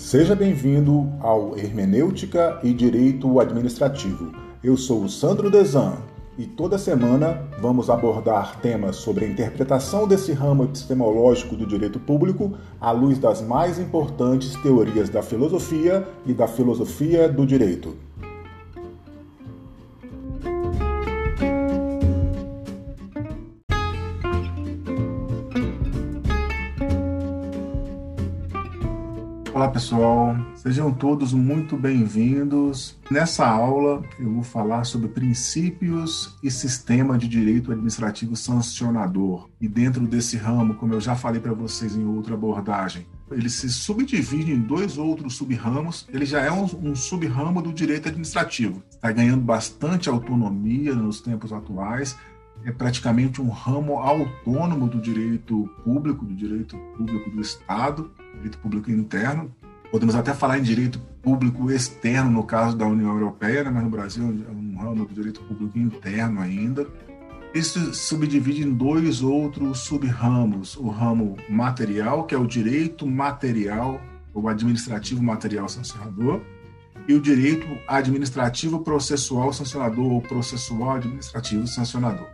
Seja bem-vindo ao Hermenêutica e Direito Administrativo. Eu sou o Sandro Desan e toda semana vamos abordar temas sobre a interpretação desse ramo epistemológico do direito público à luz das mais importantes teorias da filosofia e da filosofia do direito. Pessoal, sejam todos muito bem-vindos. Nessa aula eu vou falar sobre princípios e sistema de direito administrativo sancionador. E dentro desse ramo, como eu já falei para vocês em outra abordagem, ele se subdivide em dois outros sub-ramos. Ele já é um, um sub-ramo do direito administrativo. Está ganhando bastante autonomia nos tempos atuais é praticamente um ramo autônomo do direito público, do direito público do Estado, direito público interno. Podemos até falar em direito público externo, no caso da União Europeia, né? mas no Brasil é um ramo do direito público interno ainda. Isso subdivide em dois outros sub-ramos: o ramo material, que é o direito material, ou administrativo material sancionador, e o direito administrativo processual sancionador, ou processual administrativo sancionador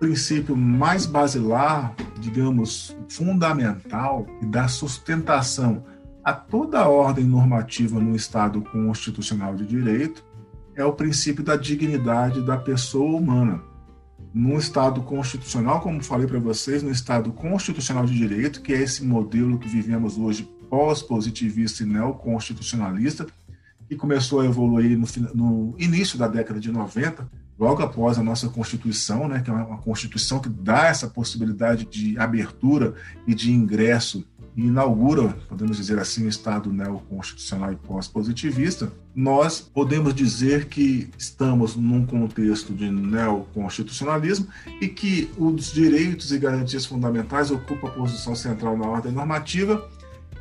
princípio mais basilar, digamos, fundamental e dá sustentação a toda a ordem normativa no Estado constitucional de direito é o princípio da dignidade da pessoa humana. No Estado constitucional, como falei para vocês, no Estado constitucional de direito, que é esse modelo que vivemos hoje pós-positivista e neoconstitucionalista, que começou a evoluir no, no início da década de 90, logo após a nossa Constituição, né, que é uma Constituição que dá essa possibilidade de abertura e de ingresso e inaugura, podemos dizer assim, o Estado neoconstitucional e pós-positivista, nós podemos dizer que estamos num contexto de neoconstitucionalismo e que os direitos e garantias fundamentais ocupam a posição central na ordem normativa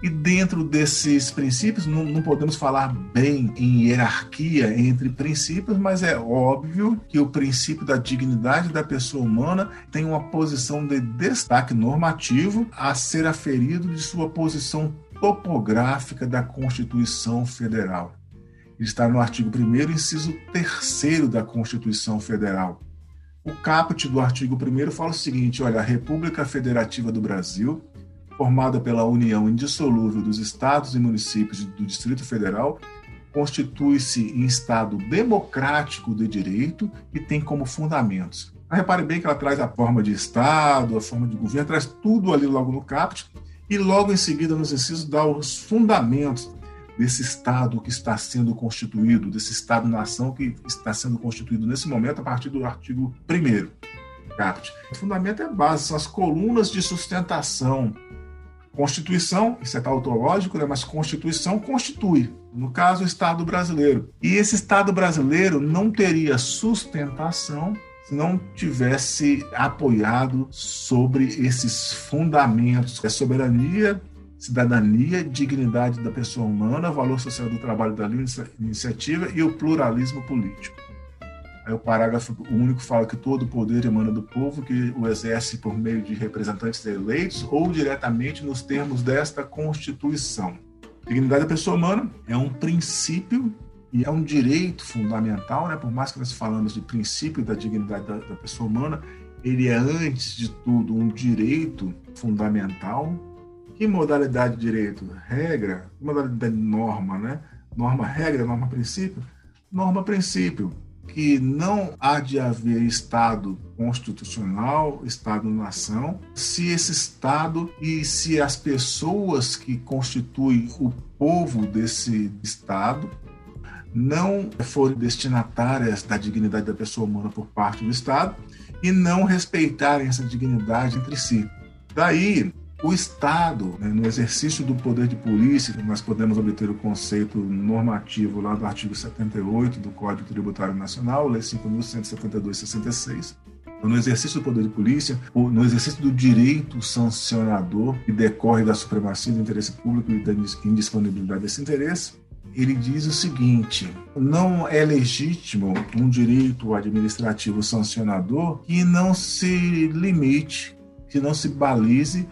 e dentro desses princípios, não, não, podemos falar bem em hierarquia entre princípios, mas é óbvio que o princípio da dignidade da pessoa humana tem uma posição de destaque normativo a ser aferido de sua posição topográfica da Constituição Federal. Está no artigo 1, inciso 3 da Constituição Federal. O caput do artigo 1 fala o seguinte: olha, a República Federativa do Brasil formada pela união indissolúvel dos estados e municípios do Distrito Federal, constitui-se em Estado democrático de direito e tem como fundamentos. repare bem que ela traz a forma de Estado, a forma de governo, traz tudo ali logo no caput, e logo em seguida, nos incisos, dá os fundamentos desse Estado que está sendo constituído, desse Estado-nação que está sendo constituído nesse momento a partir do artigo 1 caput. O fundamento é base, são as colunas de sustentação Constituição, isso é tautológico, né? mas Constituição constitui, no caso, o Estado brasileiro. E esse Estado brasileiro não teria sustentação se não tivesse apoiado sobre esses fundamentos, é soberania, cidadania, dignidade da pessoa humana, valor social do trabalho da iniciativa e o pluralismo político. Aí o parágrafo único fala que todo o poder emana do povo, que o exerce por meio de representantes eleitos ou diretamente nos termos desta Constituição. Dignidade da pessoa humana é um princípio e é um direito fundamental, né? por mais que nós falamos de princípio da dignidade da, da pessoa humana, ele é, antes de tudo, um direito fundamental. Que modalidade de direito? Regra, modalidade de norma, né? Norma, regra, norma, princípio? Norma, princípio que não há de haver Estado constitucional, Estado-nação, se esse Estado e se as pessoas que constituem o povo desse Estado não forem destinatárias da dignidade da pessoa humana por parte do Estado e não respeitarem essa dignidade entre si. Daí o Estado, né, no exercício do poder de polícia, nós podemos obter o conceito normativo lá do artigo 78 do Código Tributário Nacional, Lei 5.172-66. Então, no exercício do poder de polícia, no exercício do direito sancionador que decorre da supremacia do interesse público e da indisponibilidade desse interesse, ele diz o seguinte: não é legítimo um direito administrativo sancionador que não se limite, que não se balize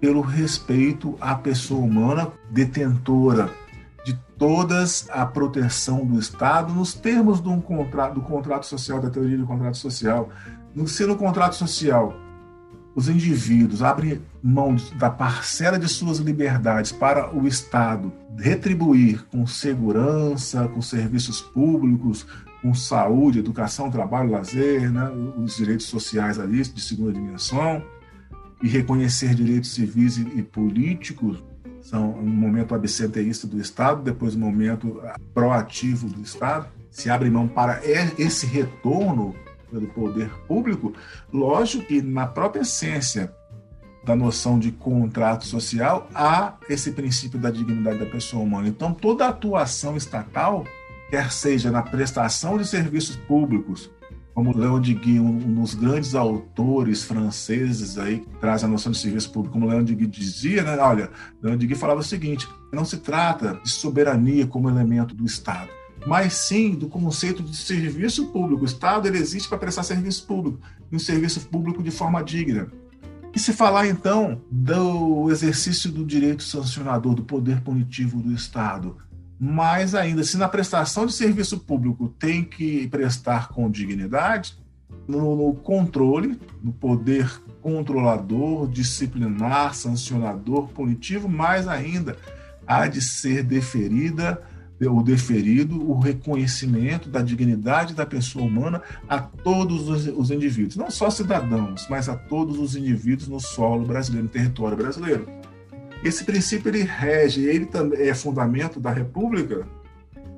pelo respeito à pessoa humana detentora de todas a proteção do Estado nos termos do, contrato, do contrato social, da teoria do contrato social. Se no contrato social os indivíduos abrem mão da parcela de suas liberdades para o Estado retribuir com segurança, com serviços públicos, com saúde, educação, trabalho, lazer, né, os direitos sociais ali de segunda dimensão, e reconhecer direitos civis e, políticos, são um momento absenteísta do Estado, depois um momento proativo do Estado, se abre mão para esse retorno pelo poder público, lógico que na própria essência da noção de contrato social há esse princípio da dignidade da pessoa humana. Então, toda atuação estatal, quer seja na prestação de serviços públicos, como Leon de Guy, um dos grandes autores franceses aí que traz a noção de serviço público, como Leon de Guy dizia, né? Olha, Leon de Guy falava o seguinte: não se trata de soberania como elemento do Estado, mas sim do conceito de serviço público. O Estado ele existe para prestar serviço público, e um serviço público de forma digna. E se falar então do exercício do direito sancionador, do poder punitivo do Estado, mais ainda, se na prestação de serviço público tem que prestar com dignidade, no, no controle, no poder controlador, disciplinar, sancionador, punitivo, mais ainda, há de ser deferida o deferido o reconhecimento da dignidade da pessoa humana a todos os, os, indivíduos, não só cidadãos, mas a todos os indivíduos no solo brasileiro, no território brasileiro. Esse princípio ele rege, ele também é fundamento da República,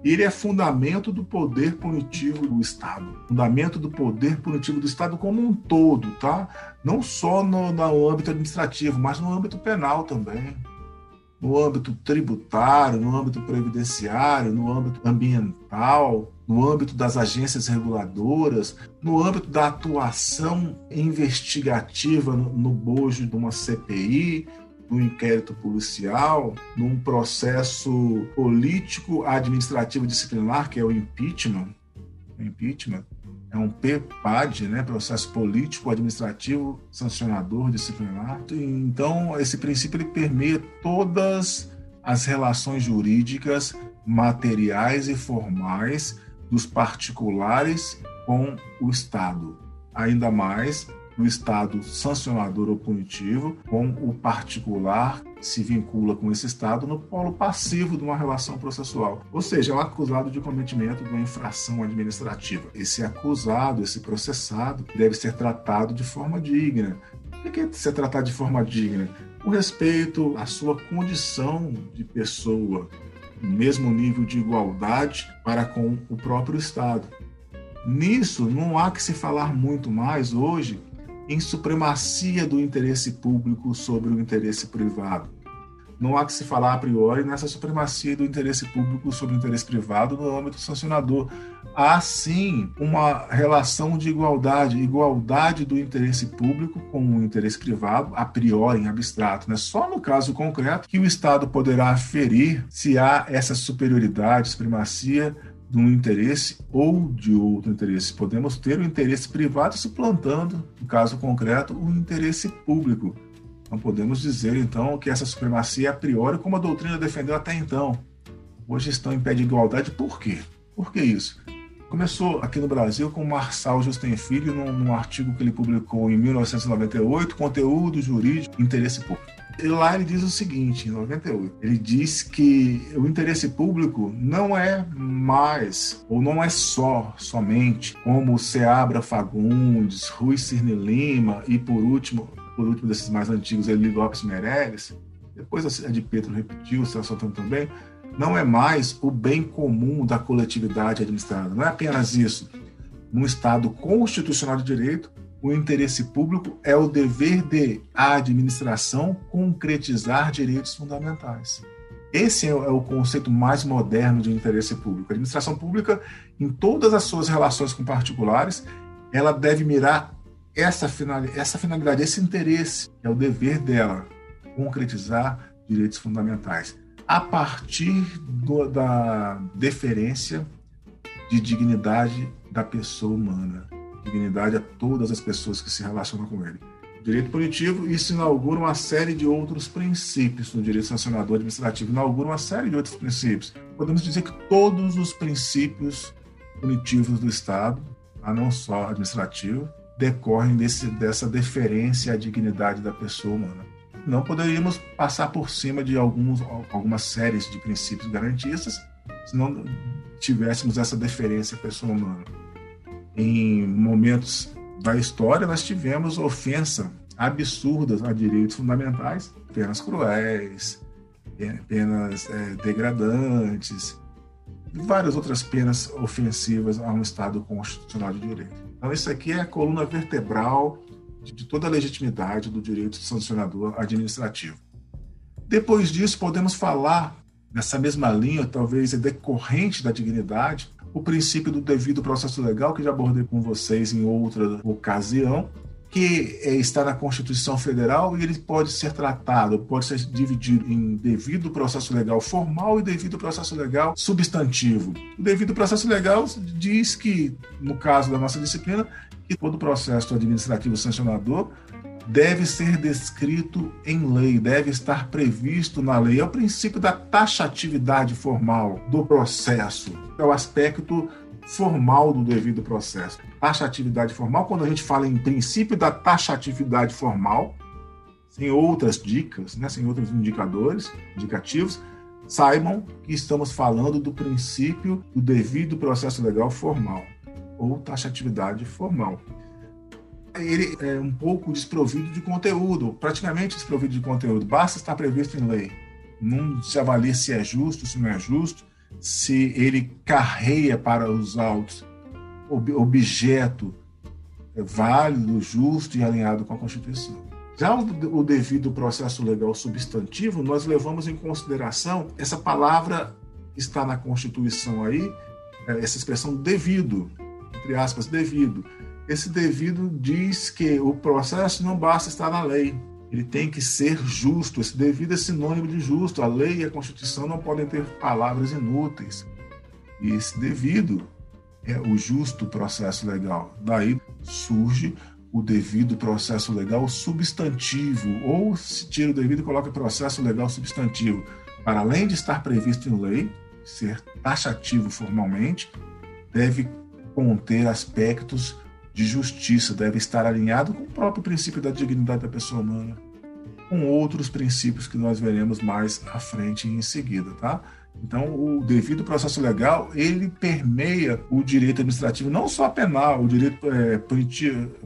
ele é fundamento do poder punitivo do Estado, fundamento do poder punitivo do Estado como um todo, tá? Não só no, no âmbito administrativo, mas no âmbito penal também no âmbito tributário, no âmbito previdenciário, no âmbito ambiental, no âmbito das agências reguladoras, no âmbito da atuação investigativa no, no bojo de uma CPI, no inquérito policial, num processo político administrativo disciplinar, que é o impeachment, o impeachment, é um PPAD, né, processo político, administrativo, sancionador, disciplinar. Então, esse princípio ele permeia todas as relações jurídicas, materiais e formais dos particulares com o Estado. Ainda mais do Estado sancionador ou punitivo com o particular se vincula com esse Estado no polo passivo de uma relação processual, ou seja, é o acusado de cometimento de uma infração administrativa. Esse acusado, esse processado, deve ser tratado de forma digna. O que é ser tratado de forma digna? Com respeito à sua condição de pessoa, no mesmo nível de igualdade para com o próprio Estado. Nisso, não há que se falar muito mais hoje em supremacia do interesse público sobre o interesse privado. Não há que se falar a priori nessa supremacia do interesse público sobre o interesse privado no âmbito sancionador. Há sim uma relação de igualdade, igualdade do interesse público com o interesse privado, a priori, em abstrato. Né? Só no caso concreto que o Estado poderá aferir se há essa superioridade, supremacia de um interesse ou de outro interesse. Podemos ter o interesse privado suplantando, no caso concreto, o interesse público. Não podemos dizer, então, que essa supremacia é a priori, como a doutrina defendeu até então. Hoje estão em pé de igualdade, por quê? Por que isso? Começou aqui no Brasil com Marçal Justin Filho, num, num artigo que ele publicou em 1998, Conteúdo Jurídico Interesse Público. Lá ele diz o seguinte, em 98, ele diz que o interesse público não é mais, ou não é só, somente, como Seabra Fagundes, Rui Cirne Lima e, por último, por último desses mais antigos, Eli Lopes Meirelles, depois a de Pedro repetiu, o Celso Antônio também, não é mais o bem comum da coletividade administrada. Não é apenas isso. Num Estado constitucional de direito, o interesse público é o dever de a administração concretizar direitos fundamentais. Esse é, é o conceito mais moderno de interesse público. A administração pública, em todas as suas relações com particulares, ela deve mirar essa finalidade, esse interesse, é o dever dela, concretizar direitos fundamentais. A partir do, da deferência de dignidade da pessoa humana dignidade a todas as pessoas que se relacionam com ele. direito punitivo, isso inaugura uma série de outros princípios no direito sancionador administrativo, inaugura uma série de outros princípios. Podemos dizer que todos os princípios punitivos do Estado, a não só administrativo, decorrem desse, dessa deferência à dignidade da pessoa humana. Não poderíamos passar por cima de alguns, algumas séries de princípios garantistas se não tivéssemos essa deferência à pessoa humana. Em momentos da história, nós tivemos ofensa absurdas a direitos fundamentais, penas cruéis, penas é, degradantes, várias outras penas ofensivas a um Estado constitucional de direito. Então, isso aqui é a coluna vertebral de toda a legitimidade do direito sancionador administrativo. Depois disso, podemos falar, nessa mesma linha, talvez decorrente da dignidade, o princípio do devido processo legal, que já abordei com vocês em outra ocasião, que é, está na Constituição Federal e ele pode ser tratado, pode ser dividido em devido processo legal formal e devido processo legal substantivo. O devido processo legal diz que, no caso da nossa disciplina, que todo processo administrativo sancionador deve ser descrito em lei, deve estar previsto na lei. É o princípio da taxatividade formal do processo, é o aspecto formal do devido processo. Taxatividade formal, quando a gente fala em princípio da taxatividade formal, sem outras dicas, né, sem outros indicadores, indicativos, saibam que estamos falando do princípio do devido processo legal formal, ou taxatividade formal. Ele é um pouco desprovido de conteúdo, praticamente desprovido de conteúdo, basta estar previsto em lei. Não se avalia se é justo, se não é justo, se ele carreia para os autos objeto válido, justo e alinhado com a Constituição. Já o, devido processo legal substantivo, nós levamos em consideração essa palavra que está na Constituição aí, é, essa expressão devido, entre aspas, devido. Esse devido diz que o processo não basta estar na lei, ele tem que ser justo. Esse devido é sinônimo de justo. A lei e a Constituição não podem ter palavras inúteis. E esse devido é o justo processo legal. Daí surge o devido processo legal substantivo, ou se tira o devido e coloca processo legal substantivo. Para além de estar previsto em lei, ser taxativo formalmente, deve conter aspectos de justiça deve estar alinhado com o próprio princípio da dignidade da pessoa humana, com outros princípios que nós veremos mais à frente em seguida, tá? Então, o devido processo legal, ele permeia o direito administrativo, não só penal, o direito é,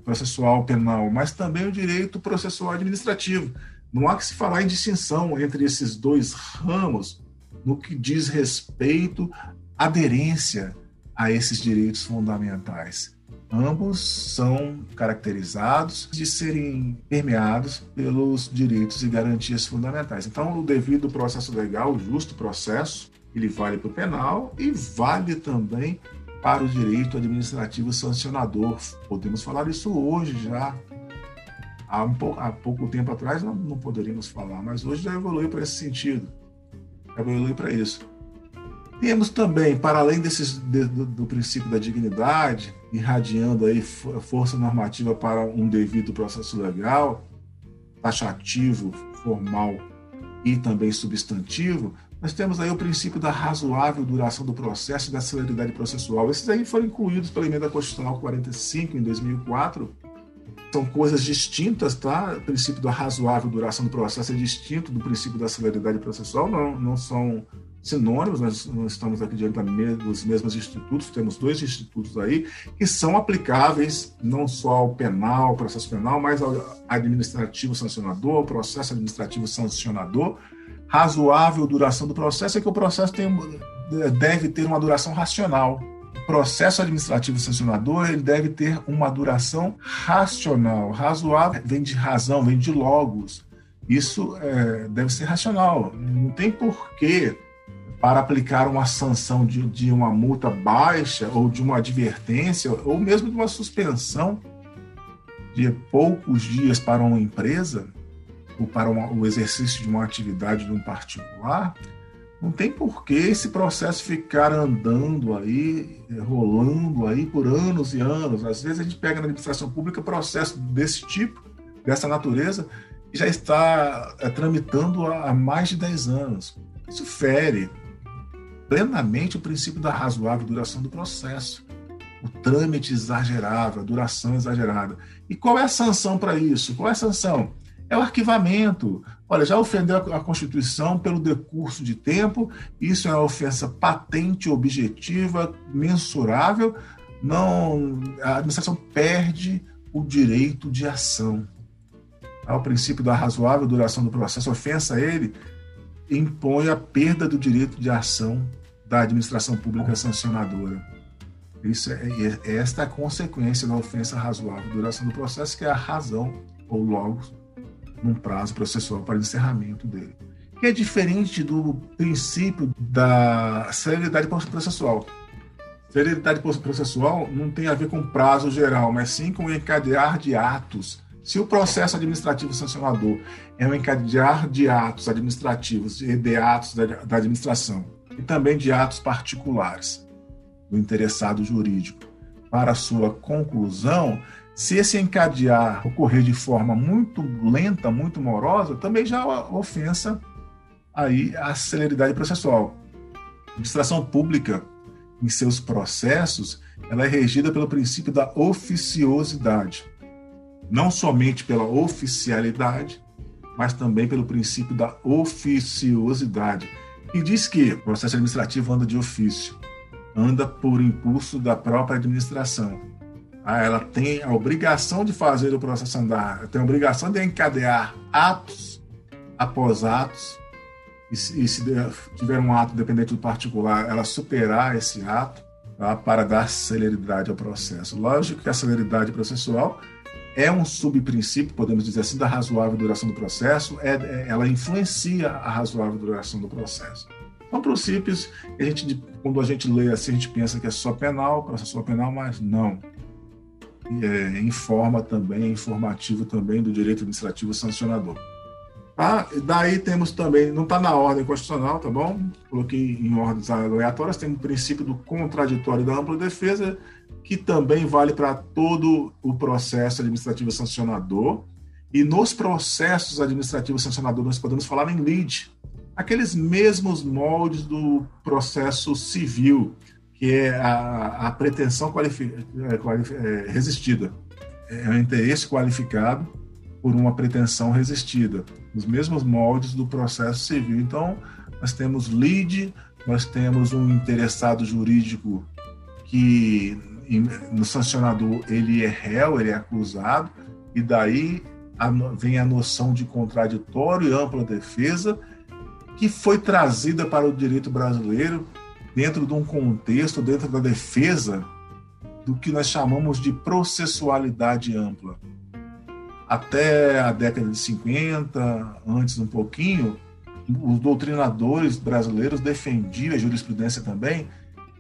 processual penal, mas também o direito processual administrativo. Não há que se falar em distinção entre esses dois ramos no que diz respeito à aderência a esses direitos fundamentais. Ambos são caracterizados de serem permeados pelos direitos e garantias fundamentais. Então, o devido processo legal, o justo processo, ele vale para o penal e vale também para o direito administrativo sancionador. Podemos falar isso hoje já. Há, um pouco, há pouco tempo atrás não, não poderíamos falar, mas hoje já evoluiu para esse sentido. Já evoluiu para isso. Temos também, para além desses, de, do, do, princípio da dignidade, irradiando aí força normativa para um devido processo legal, taxativo, formal e também substantivo, nós temos aí o princípio da razoável duração do processo e da celeridade processual. Esses aí foram incluídos pela emenda constitucional 45 em 2004. São coisas distintas, tá? O princípio da razoável duração do processo é distinto do princípio da celeridade processual, não, não são sinônimos, nós não estamos aqui diante dos mesmos institutos, temos dois institutos aí que são aplicáveis não só ao penal, ao processo penal, mas ao administrativo sancionador, ao processo administrativo sancionador. Razoável duração do processo é que o processo tem, deve ter uma duração racional. O processo administrativo sancionador ele deve ter uma duração racional. Razoável vem de razão, vem de logos. Isso é, deve ser racional. Não tem porquê para aplicar uma sanção de, de uma multa baixa ou de uma advertência ou mesmo de uma suspensão de poucos dias para uma empresa ou para uma, o exercício de uma atividade de um particular, não tem por que esse processo ficar andando aí, rolando aí por anos e anos. Às vezes a gente pega na administração pública processo desse tipo dessa natureza já está é, tramitando há mais de 10 anos. Isso fere plenamente o princípio da razoável duração do processo. O trâmite exagerado, a duração exagerada. E qual é a sanção para isso? Qual é a sanção? É o arquivamento. Olha, já ofendeu a Constituição pelo decurso de tempo, isso é uma ofensa patente, objetiva, mensurável. Não, a administração perde o direito de ação. Ao princípio da razoável duração do processo, ofensa a ele impõe a perda do direito de ação da administração pública sancionadora. Isso é, é, é esta a consequência da ofensa razoável duração do processo, que é a razão ou logos num prazo processual para encerramento dele. Que é diferente do princípio da celeridade processual. Celeridade processual não tem a ver com prazo geral, mas sim com encadear de atos. Se o processo administrativo sancionador é um encadear de atos administrativos e de atos da administração, e também de atos particulares do interessado jurídico, para sua conclusão, se esse encadear ocorrer de forma muito lenta, muito morosa, também já ofensa aí a celeridade processual. A administração pública, em seus processos, ela é regida pelo princípio da oficiosidade. Não somente pela oficialidade, mas também pelo princípio da oficiosidade. E diz que o processo administrativo anda de ofício, anda por impulso da própria administração. Ah, ela tem a obrigação de fazer o processo andar, tem a obrigação de encadear atos após atos, e se, e se tiver um ato dependente do particular, ela superar esse ato tá, para dar celeridade ao processo. Lógico que a celeridade processual é um subprincípio, podemos dizer assim, da razoável duração do processo, é, é ela influencia a razoável duração do processo. São princípios que a gente, quando a gente lê assim, a gente pensa que é só penal, processo penal, mas não é, informa também, é informativo também do direito administrativo sancionador. Ah, daí temos também, não está na ordem constitucional, tá bom? Coloquei em ordens aleatórias, tem o princípio do contraditório da ampla defesa, que também vale para todo o processo administrativo sancionador. E nos processos administrativos sancionadores, nós podemos falar em lead, aqueles mesmos moldes do processo civil, que é a, a pretensão é, é, resistida. É um interesse qualificado por uma pretensão resistida, nos mesmos moldes do processo civil. Então, nós temos lead, nós temos um interessado jurídico que no sancionador ele é réu, ele é acusado, e daí vem a noção de contraditório e ampla defesa que foi trazida para o direito brasileiro dentro de um contexto, dentro da defesa do que nós chamamos de processualidade ampla. Até a década de 50, antes um pouquinho, os doutrinadores brasileiros defendiam, a jurisprudência também,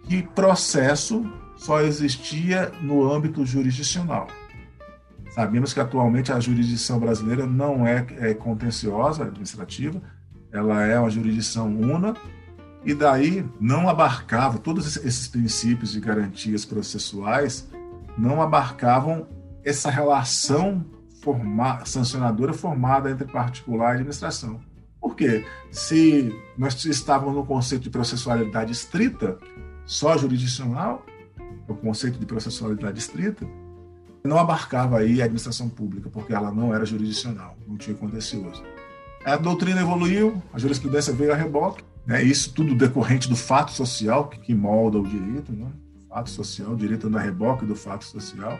que processo só existia no âmbito jurisdicional. Sabemos que atualmente a jurisdição brasileira não é, é contenciosa administrativa, ela é uma jurisdição una, e daí não abarcava todos esses princípios de garantias processuais não abarcavam essa relação forma, sancionadora formada entre particular e administração. Por quê? Se nós estávamos no conceito de processualidade estrita, só jurisdicional, o conceito de processualidade estrita, não abarcava aí a administração pública, porque ela não era jurisdicional, não tinha contencioso. A doutrina evoluiu, a jurisprudência veio a reboque, né? Isso tudo decorrente do fato social que, molda o direito, né? fato social, direito anda reboque do fato social.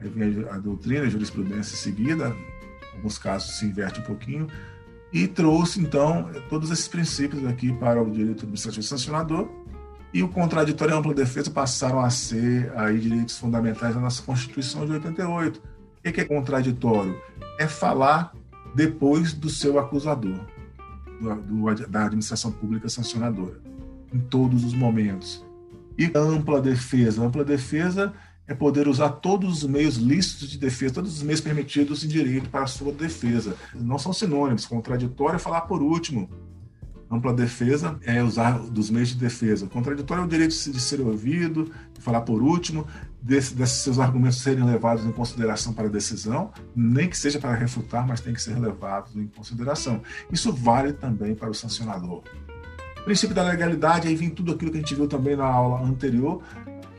Aí vem a, a doutrina, a jurisprudência seguida, em alguns casos se inverte um pouquinho, e trouxe, então, todos esses princípios aqui para o direito administrativo sancionador, e o contraditório e a ampla defesa passaram a ser aí direitos fundamentais da nossa Constituição de 88. O que é contraditório? É falar depois do seu acusador do, da administração pública sancionadora, em todos os momentos. E ampla defesa. Ampla defesa é poder usar todos os meios lícitos de defesa, todos os meios permitidos em direito para a sua defesa. Não são sinônimos. Contraditório é falar por último. Ampla defesa é usar dos meios de defesa. Contraditório é o direito de ser ouvido, de falar por último, desse, desses seus argumentos serem levados em consideração para a decisão, nem que seja para refutar, mas tem que ser levados em consideração. Isso vale também para o sancionador. O princípio da legalidade, aí vem tudo aquilo que a gente viu também na aula anterior,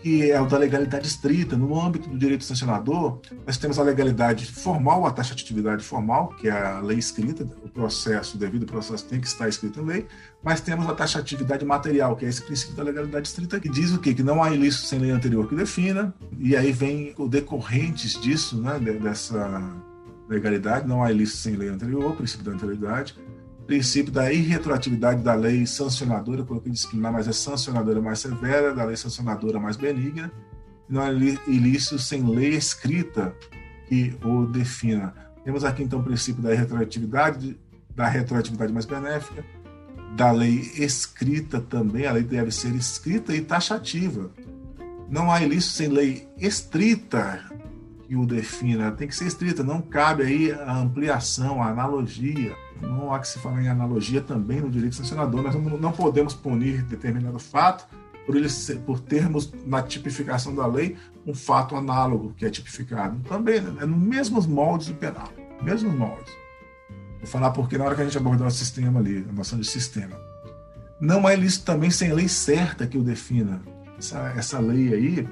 que é o da legalidade estrita. No âmbito do direito sancionador, nós temos a legalidade formal, a taxatividade formal, que é a lei escrita, o processo, o devido processo tem que estar escrito em lei, mas temos a taxatividade material, que é esse princípio da legalidade estrita, que diz o quê? Que não há ilícito sem lei anterior que defina, e aí vem o decorrentes disso, né, dessa legalidade, não há ilícito sem lei anterior, princípio da anterioridade, princípio da irretroatividade da lei sancionadora, coloquei disciplinar, mas é sancionadora mais severa, da lei sancionadora mais benigna, não é ilícito sem lei escrita que o defina. Temos aqui então o princípio da retroatividade, da retroatividade mais benéfica, da lei escrita também, a lei deve ser escrita e taxativa. Não há ilícito sem lei estrita que o defina, tem que ser estrita, não cabe aí a ampliação, a analogia não há que se falar em analogia também no direito sancionador. Nós não podemos punir determinado fato por, ele ser, por termos na tipificação da lei um fato análogo que é tipificado. Também né? é nos mesmos moldes do penal, mesmos moldes. Vou falar porque na hora que a gente abordar o sistema ali, a noção de sistema, não é ilícito também sem lei certa que o defina. Essa, essa lei aí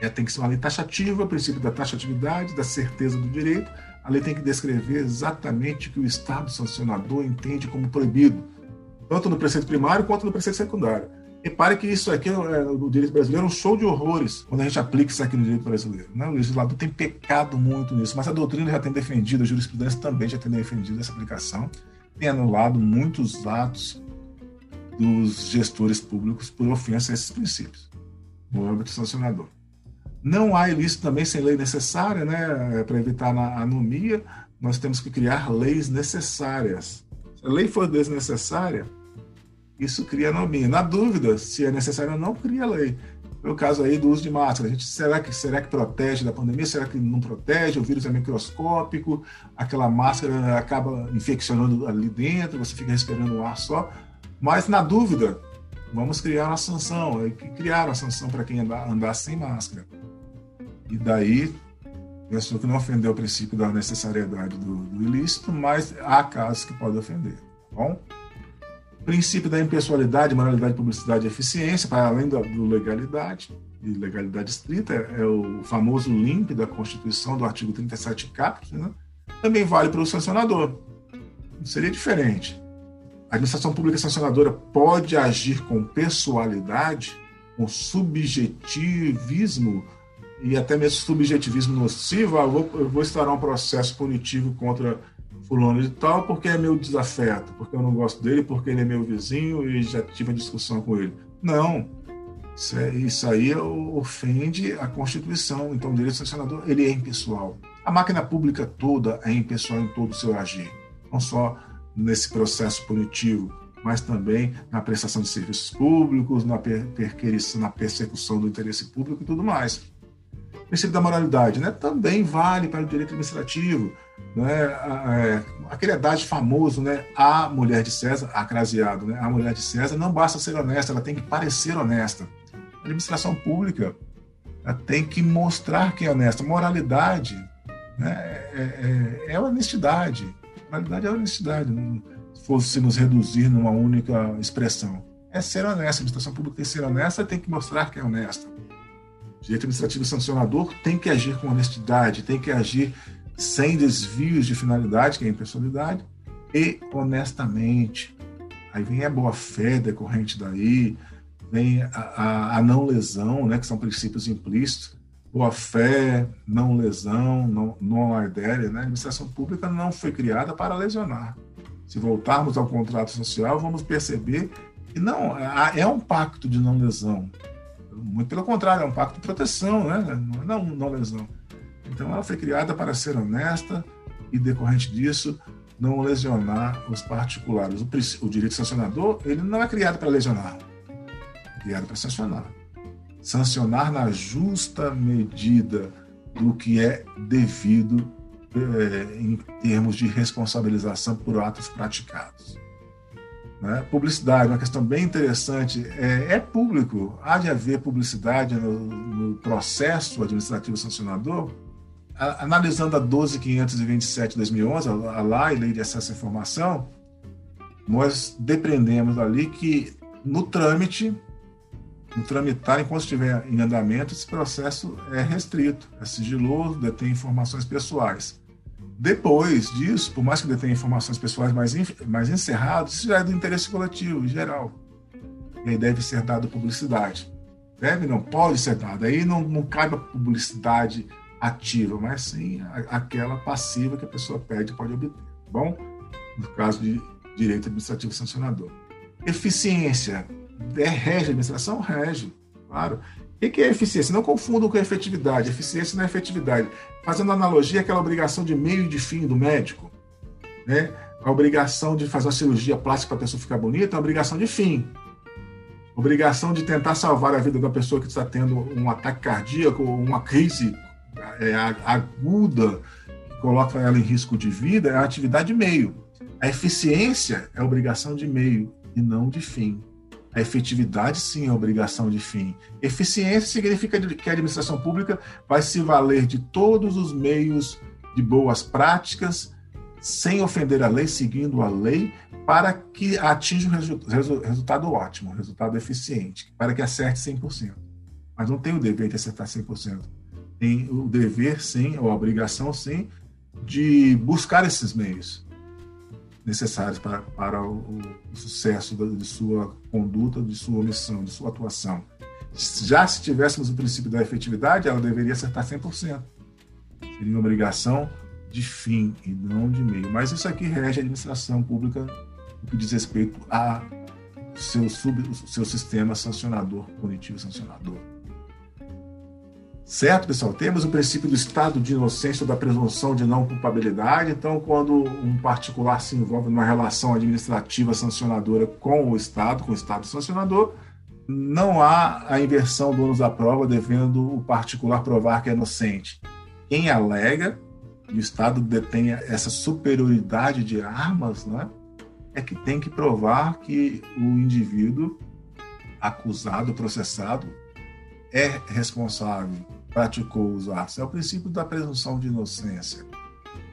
é, tem que ser uma lei taxativa, princípio da taxatividade, da certeza do direito, a lei tem que descrever exatamente o que o Estado sancionador entende como proibido, tanto no preceito primário quanto no preceito secundário. Repare que isso aqui, é, no direito brasileiro, é um show de horrores quando a gente aplica isso aqui no direito brasileiro. Né? O legislador tem pecado muito nisso, mas a doutrina já tem defendido, a jurisprudência também já tem defendido essa aplicação, tem anulado muitos atos dos gestores públicos por ofensa a esses princípios no âmbito sancionador. Não há ilícito também sem lei necessária, né? Para evitar a anomia, nós temos que criar leis necessárias. Se a lei for desnecessária, isso cria anomia. Na dúvida, se é necessário ou não, cria lei. Foi o caso aí do uso de máscara. A gente, será, que, será que protege da pandemia? Será que não protege? O vírus é microscópico, aquela máscara acaba infeccionando ali dentro, você fica respirando o ar só. Mas, na dúvida, vamos criar uma sanção. Criaram a sanção para quem andar, andar sem máscara. E daí, pensou que não ofendeu o princípio da necessariedade do, do ilícito, mas há casos que podem ofender. Tá bom? princípio da impessoalidade, moralidade, publicidade e eficiência, para além do legalidade e legalidade estrita, é, o famoso LIMP da Constituição, do artigo 37 caput, né? também vale para o sancionador. Seria diferente. A administração pública sancionadora pode agir com pessoalidade, com subjetivismo e até mesmo subjetivismo nocivo, ah, vou, eu vou instaurar um processo punitivo contra fulano de tal porque é meu desafeto, porque eu não gosto dele, porque ele é meu vizinho e já tive uma discussão com ele. Não. Isso, é, isso aí ofende a Constituição. Então, o direito sancionador ele é impessoal. A máquina pública toda é impessoal em todo o seu agir. Não só nesse processo punitivo, mas também na prestação de serviços públicos, na, per na persecução do interesse público e tudo mais princípio da moralidade, né? Também vale para o direito administrativo, né? É, aquele adagio famoso, né? A mulher de César, acraseado, né? A mulher de César não basta ser honesta, ela tem que parecer honesta. A administração pública tem que mostrar que é honesta. Moralidade né? é, é, é honestidade. Moralidade é honestidade. Se fosse nos reduzir numa única expressão, é ser honesta. A administração pública tem que ser honesta, tem que mostrar que é honesta direito administrativo sancionador tem que agir com honestidade, tem que agir sem desvios de finalidade, que é a impessoalidade, e honestamente. Aí vem a boa-fé decorrente daí, vem a, a, a, não lesão, né, que são princípios implícitos, boa-fé, não lesão, não, não ardéria. Né? A administração pública não foi criada para lesionar. Se voltarmos ao contrato social, vamos perceber que não é um pacto de não lesão. Muito pelo contrário, é um pacto de proteção, né? não, não lesão. Então, ela foi criada para ser honesta e, decorrente disso, não lesionar os particulares. O, o direito sancionador, ele não é criado para lesionar, é criado para sancionar. Sancionar na justa medida do que é devido é, em termos de responsabilização por atos praticados. Né? Publicidade, uma questão bem interessante. É, é público, há de haver publicidade no, no processo administrativo sancionador? A, analisando a 12.527 de 2011, a, a Lei de Acesso à Informação, nós depreendemos ali que no trâmite, no tramitar, enquanto estiver em andamento, esse processo é restrito, é sigiloso, detém informações pessoais. Depois disso, por mais que detenha informações pessoais mais, mais encerradas, isso já é do interesse coletivo, em geral. E aí deve ser dado publicidade. Deve, não, pode ser dado. Aí não, não cabe a publicidade ativa, mas sim aquela passiva que a pessoa pede pode obter. Tá bom? No caso de direito administrativo sancionador. Eficiência. É, rege a administração? Rege, claro. O que é eficiência? Não confundam com efetividade. Eficiência não é efetividade. Fazendo analogia àquela obrigação de meio e de fim do médico. Né? A obrigação de fazer uma cirurgia plástica para a pessoa ficar bonita é uma obrigação de fim. Obrigação de tentar salvar a vida da pessoa que está tendo um ataque cardíaco uma crise é, aguda que coloca ela em risco de vida é a atividade meio. A eficiência é obrigação de meio e não de fim. A efetividade, sim, é obrigação de fim. Eficiência significa que a administração pública vai se valer de todos os meios de boas práticas, sem ofender a lei, seguindo a lei, para que atinja um resu resu resultado ótimo, um resultado eficiente, para que acerte 100%. Mas não tem o dever de acertar 100%. Tem o dever, sim, ou a obrigação, sim, de buscar esses meios necessários para, para o, o sucesso da, de sua conduta, de sua missão, de sua atuação. Já se tivéssemos o princípio da efetividade, ela deveria acertar 100%. Seria uma obrigação de fim e não de meio. Mas isso aqui rege a administração pública no que diz respeito a seu, sub, seu sistema sancionador, punitivo sancionador. Certo, pessoal? Temos o princípio do estado de inocência, da presunção de não culpabilidade. Então, quando um particular se envolve numa relação administrativa sancionadora com o Estado, com o Estado sancionador, não há a inversão do ônus da prova, devendo o particular provar que é inocente. Quem alega que o Estado detenha essa superioridade de armas, né, é que tem que provar que o indivíduo acusado, processado, é responsável praticou os atos. É o princípio da presunção de inocência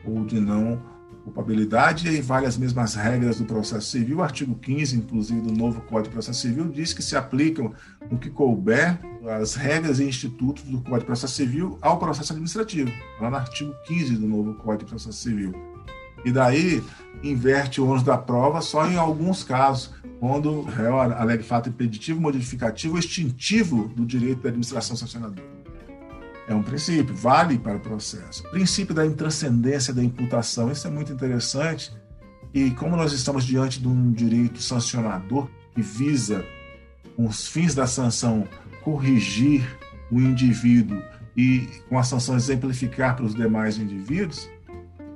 ou de não culpabilidade e vale as mesmas regras do processo civil. O artigo 15, inclusive, do novo Código de Processo Civil, diz que se aplicam no que couber as regras e institutos do Código de Processo Civil ao processo administrativo, lá no artigo 15 do novo Código de Processo Civil. E daí inverte o ônus da prova só em alguns casos, quando o réu alega fato impeditivo, modificativo ou extintivo do direito da administração sancionadora. É um princípio, vale para o processo. Princípio da intranscendência da imputação, isso é muito interessante. E como nós estamos diante de um direito sancionador que visa, com os fins da sanção, corrigir o indivíduo e, com a sanção, exemplificar para os demais indivíduos,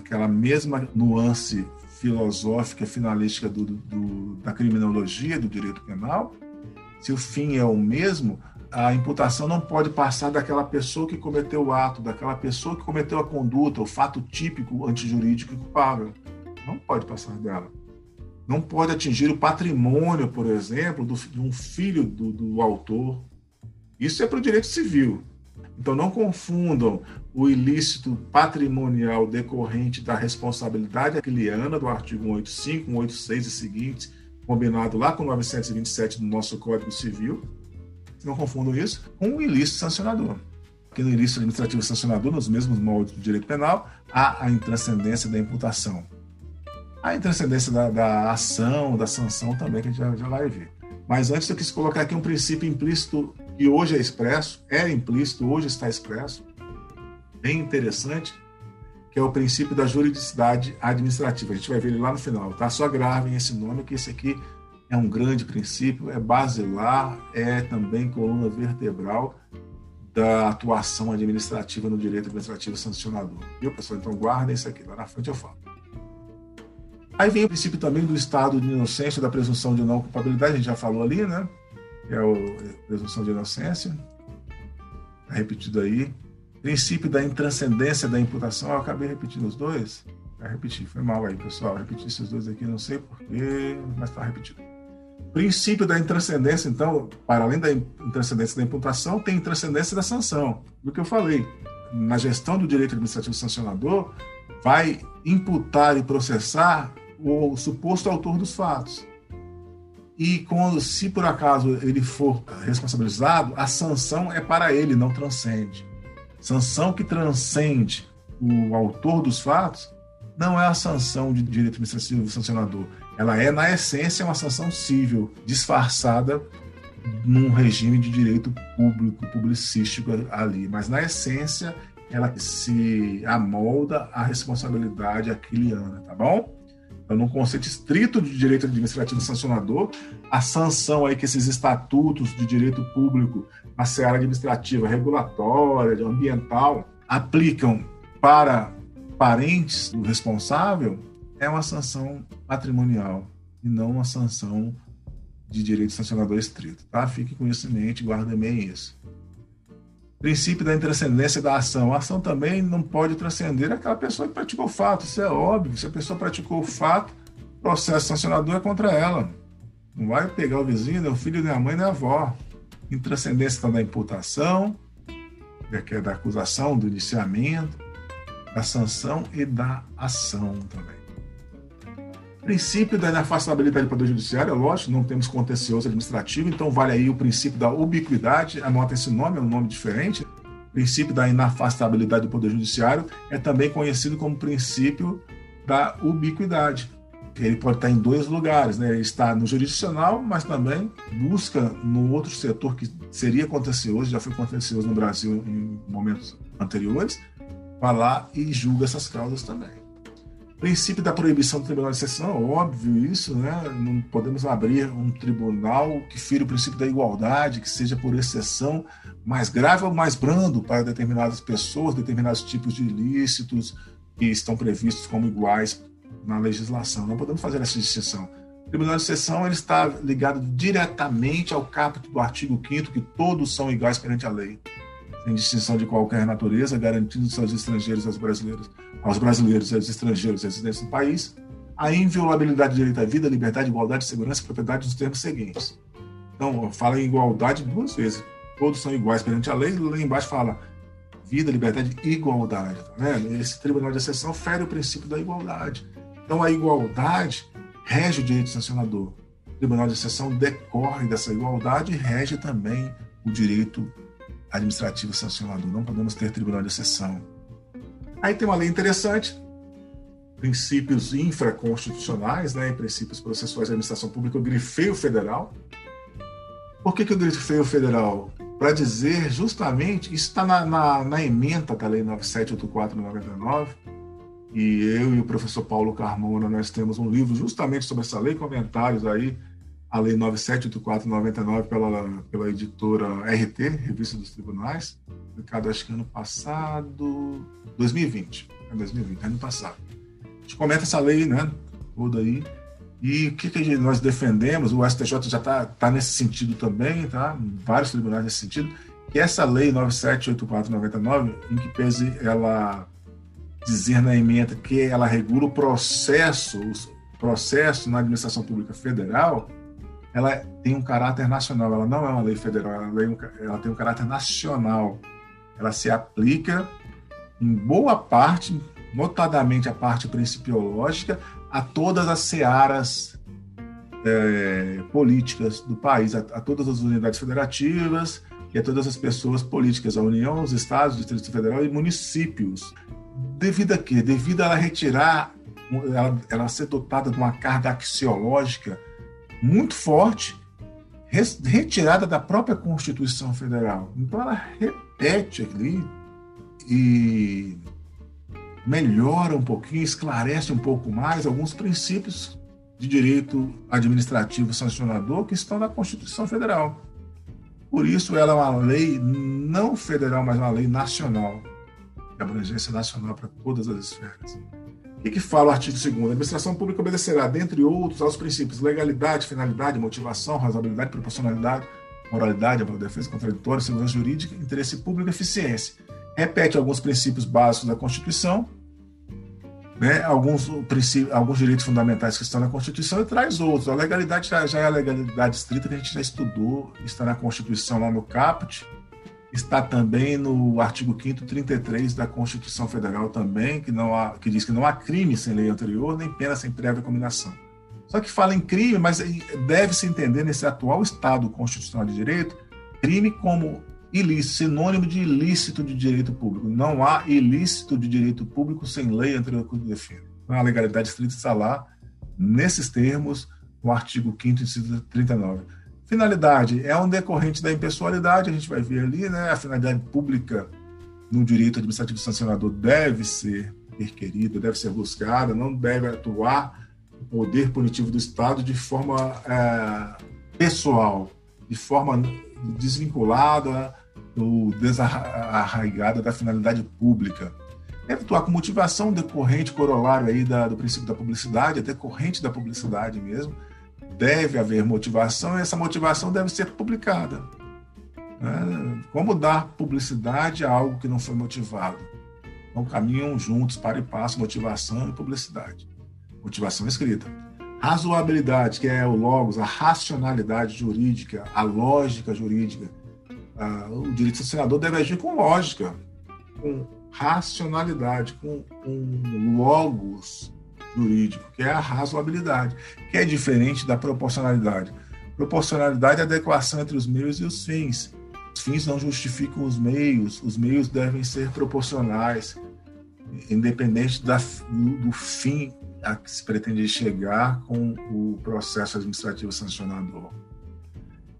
aquela mesma nuance filosófica, finalística do, do, da criminologia, do direito penal, se o fim é o mesmo, a imputação não pode passar daquela pessoa que cometeu o ato, daquela pessoa que cometeu a conduta, o fato típico antijurídico e culpável. Não pode passar dela. Não pode atingir o patrimônio, por exemplo, do, de um filho do, do autor. Isso é para o direito civil. Então não confundam o ilícito patrimonial decorrente da responsabilidade aquiliana do artigo 185, 186 e seguintes, combinado lá com 927 do nosso Código Civil, não confundam isso com o ilícito sancionador. Porque no ilícito administrativo sancionador, nos mesmos moldes do direito penal, há a intranscendência da imputação. A intranscendência da, da ação, da sanção também, que a gente já, já vai ver. Mas antes eu quis colocar aqui um princípio implícito que hoje é expresso, era implícito, hoje está expresso, bem interessante, que é o princípio da juridicidade administrativa. A gente vai ver ele lá no final, tá? Só gravem esse nome, que esse aqui é um grande princípio, é basilar, é também coluna vertebral da atuação administrativa no direito administrativo sancionador. Viu, pessoal? Então guardem isso aqui, lá na frente eu falo. Aí vem o princípio também do estado de inocência, da presunção de não culpabilidade, a gente já falou ali, né? É a presunção de inocência. Está repetido aí. Princípio da intranscendência da imputação, eu acabei repetindo os dois. Repetir, foi mal aí, pessoal. Repetir esses dois aqui, não sei porquê, mas está repetido. Princípio da intranscendência, então, para além da intranscendência da imputação, tem intranscendência da sanção. Do que eu falei, na gestão do direito administrativo sancionador, vai imputar e processar o suposto autor dos fatos. E quando, se por acaso ele for responsabilizado, a sanção é para ele, não transcende. Sanção que transcende o autor dos fatos não é a sanção de direito administrativo sancionador. Ela é, na essência, uma sanção civil, disfarçada num regime de direito público, publicístico ali. Mas, na essência, ela se amolda à responsabilidade aquiliana, tá bom? Então, num conceito estrito de direito administrativo sancionador, a sanção aí que esses estatutos de direito público na seara administrativa, regulatória, ambiental, aplicam para parentes do responsável, é uma sanção patrimonial e não uma sanção de direito sancionador estrito, tá? Fique com isso em mente, guarde bem isso. Princípio da intranscendência da ação. A ação também não pode transcender aquela pessoa que praticou o fato, isso é óbvio. Se a pessoa praticou o fato, processo sancionador é contra ela. Não vai pegar o vizinho, nem o filho, nem a mãe, nem a avó. Intranscendência está da imputação, que é da acusação, do iniciamento, da sanção e da ação também. Princípio da inafastabilidade do Poder Judiciário, é lógico, não temos contencioso administrativo, então vale aí o princípio da ubiquidade, anota esse nome, é um nome diferente. O princípio da inafastabilidade do Poder Judiciário é também conhecido como princípio da ubiquidade. Ele pode estar em dois lugares, né? ele está no jurisdicional, mas também busca no outro setor que seria contencioso, já foi contencioso no Brasil em momentos anteriores, vai lá e julga essas causas também princípio da proibição do tribunal de exceção, óbvio isso, né? Não podemos abrir um tribunal que fira o princípio da igualdade, que seja por exceção mais grave ou mais brando para determinadas pessoas, determinados tipos de ilícitos que estão previstos como iguais na legislação. Não podemos fazer essa distinção. O tribunal de exceção ele está ligado diretamente ao caput do artigo 5 que todos são iguais perante a lei sem distinção de qualquer natureza, garantindo aos estrangeiros aos brasileiros, aos brasileiros e aos estrangeiros residentes no país, a inviolabilidade do direito à vida, liberdade, igualdade, segurança e propriedade nos termos seguintes. Então, fala em igualdade duas vezes. Todos são iguais perante a lei, lá embaixo fala vida, liberdade e igualdade. Tá? Esse tribunal de exceção fere o princípio da igualdade. Então, a igualdade rege o direito sancionador. O tribunal de exceção decorre dessa igualdade e rege também o direito administrativo sancionador, não podemos ter tribunal de exceção. Aí tem uma lei interessante, princípios infraconstitucionais, né, princípios processuais da administração pública, eu grifei o federal. Por que, que eu grifei o federal? Para dizer justamente, isso está na, na, na, emenda da Lei 9784-99, e eu e o professor Paulo Carmona, nós temos um livro justamente sobre essa lei, comentários aí, a Lei 9784-99 pela, pela editora RT, Revista dos Tribunais, publicado acho que ano passado, 2020, é 2020, ano passado. A gente comenta essa lei, né, toda aí, e o que, que nós defendemos, o STJ já está tá nesse sentido também, tá? vários tribunais nesse sentido, que essa lei 9784-99, em que pese ela dizer na emenda que ela regula o processo, o processo na administração pública federal, ela tem um caráter nacional, ela não é uma lei federal, ela, ela tem um caráter nacional. Ela se aplica em boa parte, notadamente a parte principiológica, a todas as searas é, políticas do país, a, a, todas as unidades federativas e a todas as pessoas políticas, a União, os estados, o Distrito Federal e municípios. Devido a quê? Devido a ela retirar, ela, ela ser dotada de uma carga axiológica muito forte, retirada da própria Constituição Federal. Então ela repete ali e melhora um pouquinho, esclarece um pouco mais alguns princípios de direito administrativo sancionador que estão na Constituição Federal. Por isso, ela é uma lei não federal, mas uma lei nacional, de abrangência nacional para todas as esferas. O que fala o artigo 2 A administração pública obedecerá, dentre outros, aos princípios legalidade, finalidade, motivação, razoabilidade, proporcionalidade, moralidade, defesa contraditória, segurança jurídica, interesse público e eficiência. Repete alguns princípios básicos da Constituição, né, alguns, alguns direitos fundamentais que estão na Constituição e traz outros. A legalidade já, já é a legalidade estrita que a gente já estudou, está na Constituição lá no caput, está também no artigo 5 33 da Constituição Federal também, que, não há, que diz que não há crime sem lei anterior, nem pena sem prévia combinação. Só que fala em crime, mas deve-se entender nesse atual Estado constitucional de direito, crime como ilícito, sinônimo de ilícito de direito público. Não há ilícito de direito público sem lei anterior que define. Então, a legalidade estrita está lá, nesses termos, no artigo 5 inciso 39. Finalidade é um decorrente da impessoalidade, a gente vai ver ali, né? A finalidade pública no direito administrativo sancionador deve ser requerida, deve ser buscada, não deve atuar o poder punitivo do Estado de forma é, pessoal, de forma desvinculada ou desarraigada da finalidade pública. Deve atuar com motivação decorrente, corolário aí da, do princípio da publicidade, até corrente da publicidade mesmo. Deve haver motivação e essa motivação deve ser publicada. Né? Como dar publicidade a algo que não foi motivado? Então caminham juntos, para e passo, motivação e publicidade. Motivação escrita. Razoabilidade, que é o logos, a racionalidade jurídica, a lógica jurídica o direito sancionador deve agir com lógica, com racionalidade, com um logos jurídico, que é a razoabilidade, que é diferente da proporcionalidade. Proporcionalidade é adequação entre os meios e os fins. Os fins não justificam os meios, os meios devem ser proporcionais, independente da, do, do fim a que se pretende chegar com o processo administrativo sancionador.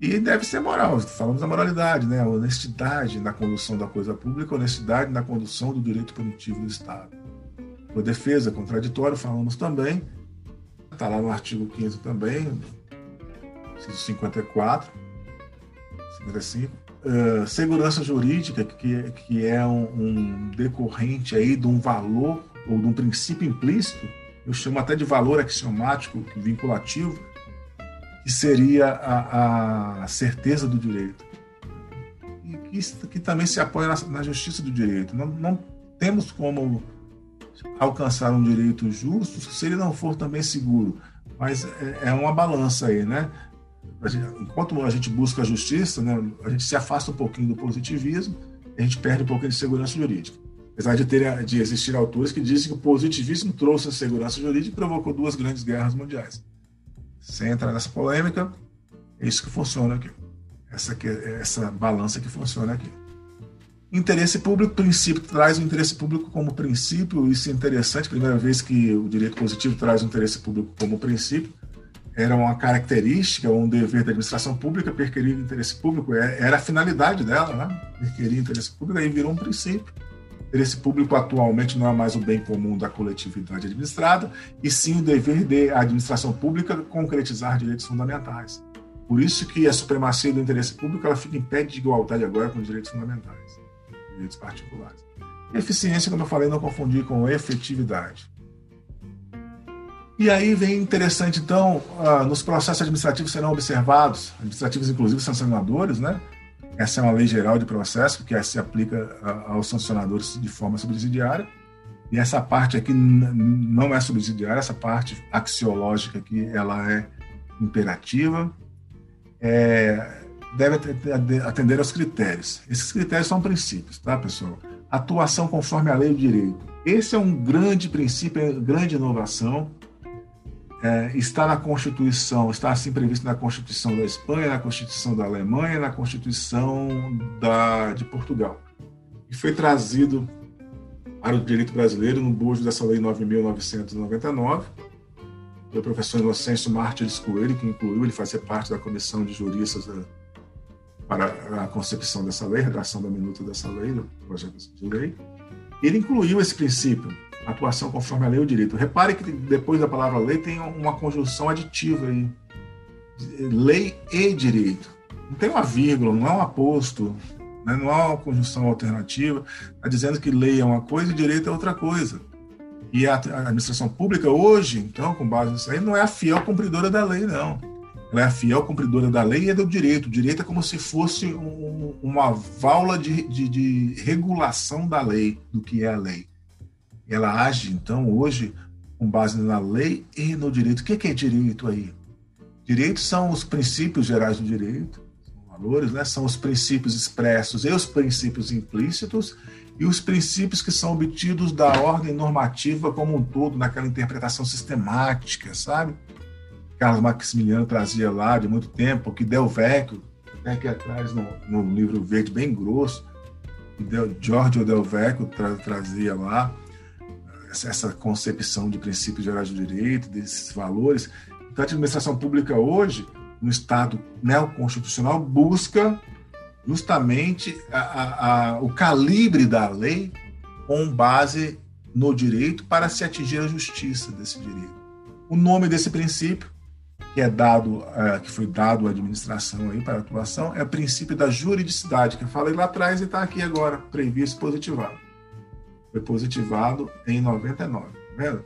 E deve ser moral, falamos da moralidade, né? honestidade na condução da coisa pública, honestidade na condução do direito punitivo do Estado. Por defesa, contraditório, falamos também, está lá no artigo 15 também, 54, 55. Uh, segurança jurídica, que, que é um, um decorrente aí de um valor ou de um princípio implícito, eu chamo até de valor axiomático, vinculativo, que seria a, a certeza do direito. E que, que também se apoia na, na justiça do direito. Não, não, temos como alcançar um direito justo se ele não for também seguro. Mas é, é uma balança aí, né? Enquanto a gente busca a justiça, né, a gente se afasta um pouquinho do positivismo, a gente perde um pouquinho de segurança jurídica. Apesar de, ter, de existir autores que dizem que o positivismo trouxe a segurança jurídica e provocou duas grandes guerras mundiais. Sem entrar nessa polêmica, é isso que funciona aqui. Essa, aqui, essa balança que funciona aqui. Interesse público, princípio, traz o interesse público como princípio, isso é interessante, primeira vez que o direito positivo traz o interesse público como princípio, era uma característica, um dever da administração pública, perquerir interesse público, é, era a finalidade dela, né? perquerir interesse público, aí virou um princípio interesse público atualmente não é mais o bem comum da coletividade administrada, e sim o dever da administração pública concretizar direitos fundamentais. Por isso que a supremacia do interesse público ela fica em pé de igualdade agora com os direitos fundamentais, direitos particulares. Eficiência, como eu falei, não confundir com efetividade. E aí vem interessante, então, uh, nos processos administrativos serão observados, administrativos inclusive sancionadores, né? Essa é uma lei geral de processo que se aplica aos sancionadores de forma subsidiária. E essa parte aqui não é subsidiária, essa parte axiológica aqui, ela é imperativa. É, deve atender aos critérios. Esses critérios são princípios, tá, pessoal? Atuação conforme a lei e o direito. Esse é um grande princípio, é grande inovação é, está na Constituição, está assim previsto na Constituição da Espanha, na Constituição da Alemanha, na Constituição da, de Portugal. E foi trazido para o direito brasileiro no bojo dessa Lei 9.999, pelo professor Inocêncio Martins Coelho, que incluiu, ele fazia parte da comissão de juristas da, para a concepção dessa lei, redação da minuta dessa lei, do projeto de lei. Ele incluiu esse princípio atuação conforme a lei e o direito. Repare que depois da palavra lei tem uma conjunção aditiva aí. Lei e direito. Não tem uma vírgula, não é um aposto, né? não é uma conjunção alternativa. Está dizendo que lei é uma coisa e direito é outra coisa. E a administração pública hoje, então, com base nisso aí, não é a fiel cumpridora da lei, não. É a fiel cumpridora da lei e é do direito. O direito é como se fosse um, uma válvula de, de, de regulação da lei, do que é a lei. ela age, então, hoje, com base na lei e no direito. O que é direito aí? Direitos são os princípios gerais do direito, são valores, né? são os princípios expressos e os princípios implícitos, e os princípios que são obtidos da ordem normativa como um todo, naquela interpretação sistemática, sabe? Carlos Maximiliano trazia lá de muito tempo, que Del Vecchio, aqui atrás no, no livro verde bem grosso, Del, Giorgio Del Vecchio tra, trazia lá essa, essa concepção de princípios gerais do direito, desses valores. Então, a administração pública hoje, no Estado neoconstitucional, busca justamente a, a, a, o calibre da lei com base no direito para se atingir a justiça desse direito. O nome desse princípio, que é dado, é, que foi dado à administração aí para atuação, é o princípio da juridicidade, que eu falei lá atrás e está aqui agora, previsto positivado. Foi positivado em 99, tá vendo?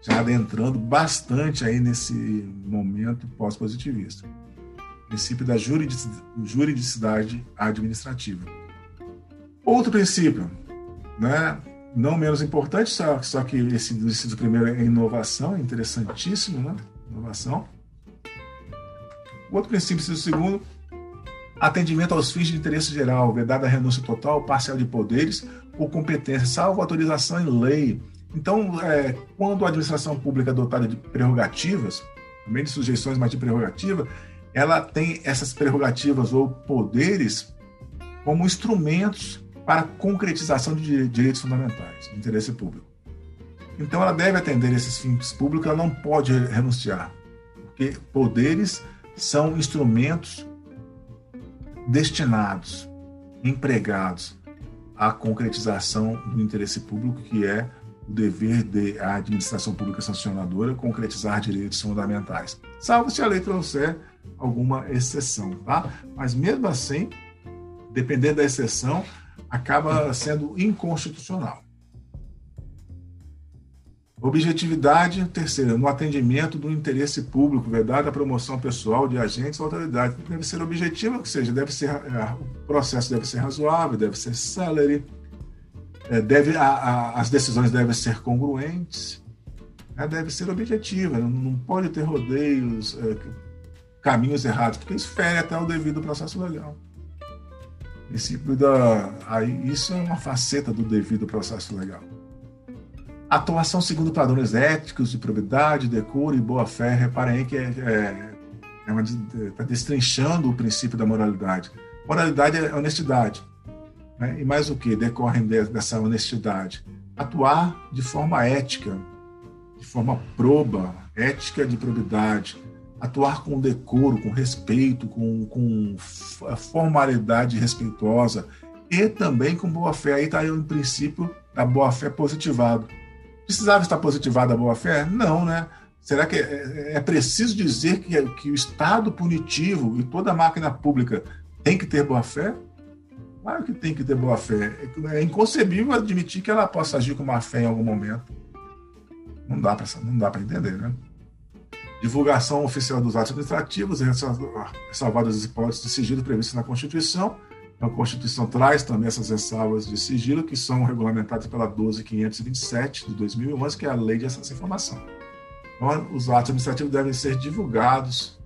Já adentrando bastante aí nesse momento pós-positivista princípio da juridicidade administrativa. Outro princípio, né, não menos importante, só, só que esse, esse primeiro é inovação, interessantíssimo, né? Inovação. O outro princípio, do segundo, atendimento aos fins de interesse geral, vedada a renúncia total, parcial de poderes ou competência, salvo autorização em lei. Então, é, quando a administração pública é dotada de prerrogativas, também de sujeições, mas de prerrogativa, ela tem essas prerrogativas ou poderes como instrumentos para concretização de direitos fundamentais, de interesse público. Então, ela deve atender esses fins públicos, ela não pode renunciar, porque poderes são instrumentos destinados, empregados à concretização do interesse público, que é o dever da administração pública sancionadora concretizar direitos fundamentais, salvo se a lei trouxer alguma exceção, tá? Mas mesmo assim, dependendo da exceção, acaba sendo inconstitucional. Objetividade, terceira, no atendimento do interesse público, vedada a promoção pessoal de agentes ou autoridades. Deve ser objetivo, ou seja, deve ser, é, o processo deve ser razoável, deve ser célere, é, deve, a, a, as decisões devem ser congruentes, né, deve ser objetiva, não, não pode ter rodeios, é, caminhos errados, porque isso fere até o devido processo legal. Princípio da. Aí, isso é uma faceta do devido processo legal. Atuação segundo padrões éticos de probidade, decoro e boa-fé. Reparem que é, é, é está destrinchando o princípio da moralidade. Moralidade é honestidade. Né? E mais o que decorrem dessa honestidade? Atuar de forma ética, de forma proba, ética de probidade, atuar com decoro, com respeito, com, com formalidade respeitosa e também com boa fé. Aí está o princípio da boa fé positivado. Precisava estar positivada a boa fé? Não, né? Será que é, é preciso dizer que, que o Estado punitivo e toda a máquina pública tem que ter boa fé? Claro que tem que ter boa fé. É inconcebível admitir que ela possa agir com má fé em algum momento. Não dá para entender, né? divulgação oficial dos atos administrativos, ressalvadas as hipóteses de sigilo previstas na Constituição. A Constituição traz também essas ressalvas de sigilo, que são regulamentadas pela 12.527 de 2011, que é a lei de acesso à informação. Então, os atos administrativos devem ser divulgados.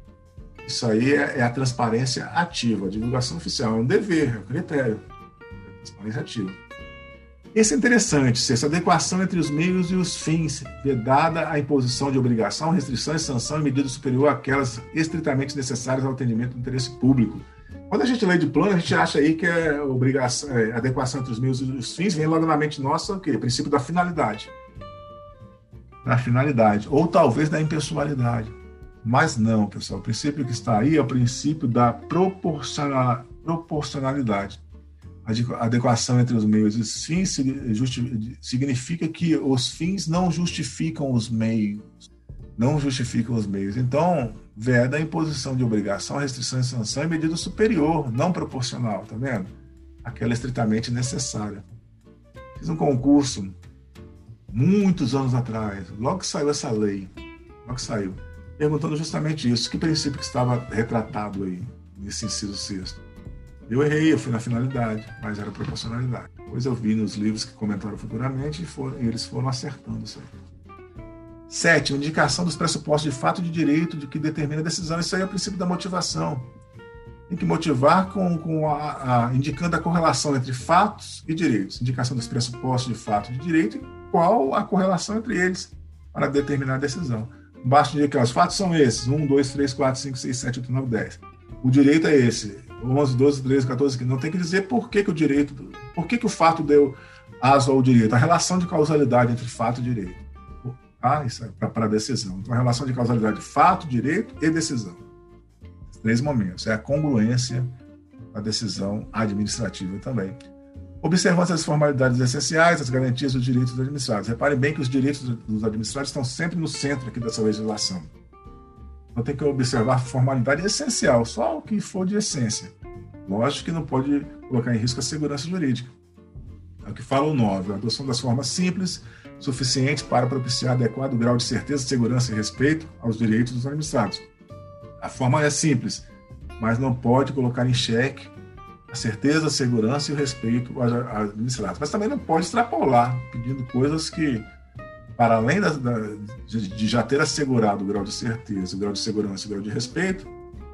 Isso aí é, é a transparência ativa. A divulgação oficial é um dever, é um critério. É transparência ativa. Esse é interessante, essa adequação entre os meios e os fins, vedada a imposição de obrigação, restrição, sanção e medida superior àquelas estritamente necessárias ao atendimento do interesse público. Quando a gente lê de plano, a gente acha aí que é obrigação, é, adequação entre os meios e os fins, vem logo na mente nossa o quê? O princípio da finalidade. Da finalidade, ou talvez da impessoalidade. Mas não, pessoal, o princípio que está aí é o princípio da proporcionalidade adequação entre os meios e os fins significa que os fins não justificam os meios. Não justificam os meios. Então, veda a imposição de obrigação, restrição e sanção em medida superior, não proporcional, tá vendo? Aquela estritamente necessária. Fiz um concurso muitos anos atrás, logo que saiu essa lei, logo que saiu, perguntando justamente isso, que princípio que estava retratado aí nesse inciso sexto. Eu errei, eu fui na finalidade, mas era proporcionalidade. Depois eu vi nos livros que comentaram futuramente e, foram, e eles foram acertando isso aí. Sétimo, indicação dos pressupostos de fato de direito de que determina a decisão. Isso aí é o princípio da motivação. Tem que motivar com, com a, a, indicando a correlação entre fatos e direitos. Indicação dos pressupostos de fato de direito e qual a correlação entre eles para determinar a decisão. Basta que os fatos são esses: 1, 2, 3, 4, 5, 6, 7, 8, 9, 10. O direito é esse: 11, 12, 13, 14, 15. Não tem que dizer por que, que o direito, por que, que o fato deu aso ao direito. A relação de causalidade entre fato e direito. Isso é para a decisão. Então, a relação de causalidade de fato, direito e decisão. três momentos. É a congruência da decisão administrativa também observando as formalidades essenciais, as garantias dos direitos dos administrados. Repare bem que os direitos dos administrados estão sempre no centro aqui dessa legislação. Então tem que observar formalidade essencial, só o que for de essência. Lógico que não pode colocar em risco a segurança jurídica. É o que fala o 9, a adoção das formas simples, suficientes para propiciar adequado grau de certeza, segurança e respeito aos direitos dos administrados. A forma é simples, mas não pode colocar em xeque a certeza, a segurança e o respeito administrado. Mas também não pode extrapolar, pedindo coisas que, para além da, da, de, de, já ter assegurado o grau de certeza, o grau de segurança e o grau de respeito,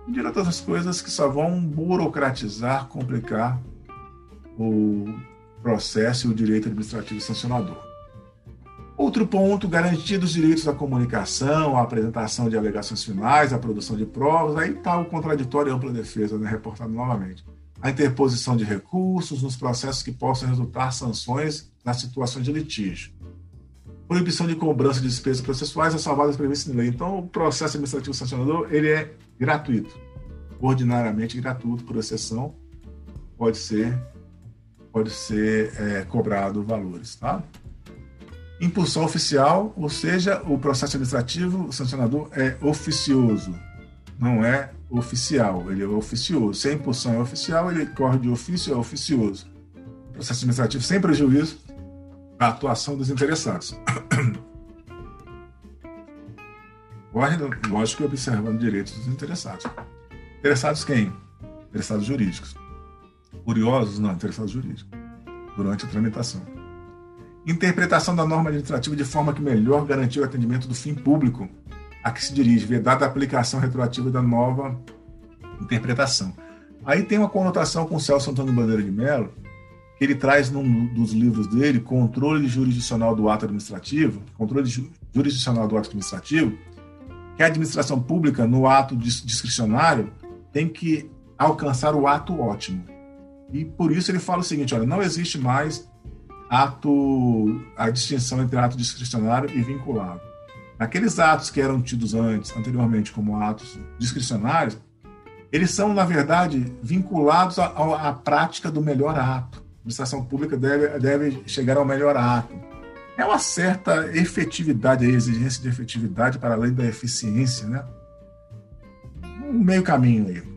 pedir outras coisas que só vão burocratizar, complicar o processo e o direito administrativo sancionador. Outro ponto, garantir os direitos à comunicação, à apresentação de alegações finais, à produção de provas, aí está o contraditório e ampla defesa, né, reportado novamente a interposição de recursos nos processos que possam resultar sanções nas situações de litígio. Proibição de cobrança de despesas processuais salvadas previstas em lei. Então, o processo administrativo sancionador ele é gratuito, ordinariamente gratuito, por exceção, pode ser pode ser é, cobrado valores, tá? Impulsão oficial, ou seja, o processo administrativo sancionador é oficioso, não é oficial, ele é oficioso. Se a impulsão é oficial, ele corre de ofício a oficioso. Processo administrativo sem prejuízo da atuação dos interessados. Lógico, observando direitos dos interessados. Interessados quem? Interessados jurídicos. Curiosos? Não, interessados jurídicos. Durante a tramitação. Interpretação da norma administrativa de forma que melhor garantir o atendimento do fim público a que se dirige, vedada a aplicação retroativa da nova interpretação. Aí tem uma conotação com o Celso Antônio Bandeira de Mello, que ele traz num dos livros dele, Controle Jurisdicional do Ato Administrativo, Controle Jurisdicional do Ato Administrativo, que a administração pública, no ato discricionário, tem que alcançar o ato ótimo. E por isso ele fala o seguinte: olha, não existe mais ato, a distinção entre ato discricionário e vinculado. Aqueles atos que eram tidos antes, anteriormente, como atos discricionários, eles são, na verdade, vinculados à, à prática do melhor ato. A administração pública deve, deve chegar ao melhor ato. É uma certa efetividade, a exigência de efetividade para além da eficiência, né? Um meio caminho aí.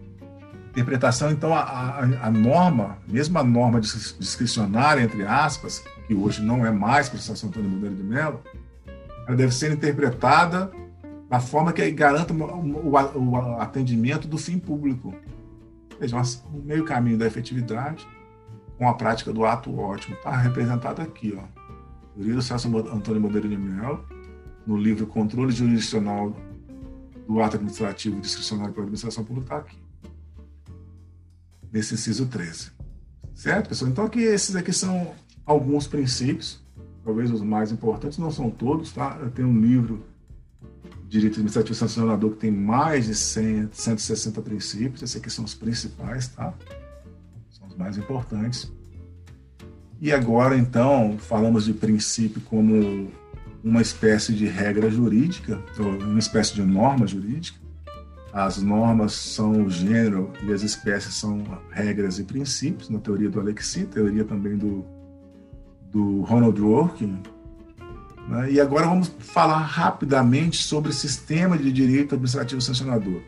Interpretação, então, a, a, a norma, mesmo a norma discricionária, entre aspas, que hoje não é mais para São Antônio Monteiro de Mello, ela deve ser interpretada da forma que garanta o, o, o atendimento do fim público. Veja, um meio caminho da efetividade com a prática do ato ótimo. Está representado aqui, ó. Júlio Celso Antônio Bandeira de Melo, no livro Controle Jurisdicional do Ato Administrativo Discricionário pela Administração Pública, está aqui. Nesse inciso 13. Certo, pessoal? Então, aqui, esses aqui são alguns princípios talvez os mais importantes, não são todos, tá? Eu tenho um livro Direito Administrativo Sancionador que tem mais de 100, 160 princípios, esses aqui são os principais, tá? São os mais importantes. E agora, então, falamos de princípio como uma espécie de regra jurídica, uma espécie de norma jurídica. As normas são o gênero e as espécies são regras e princípios, na teoria do Alexi, teoria também do do Ronald Dworkin. Né? E agora vamos falar rapidamente sobre sistema de direito administrativo sancionador.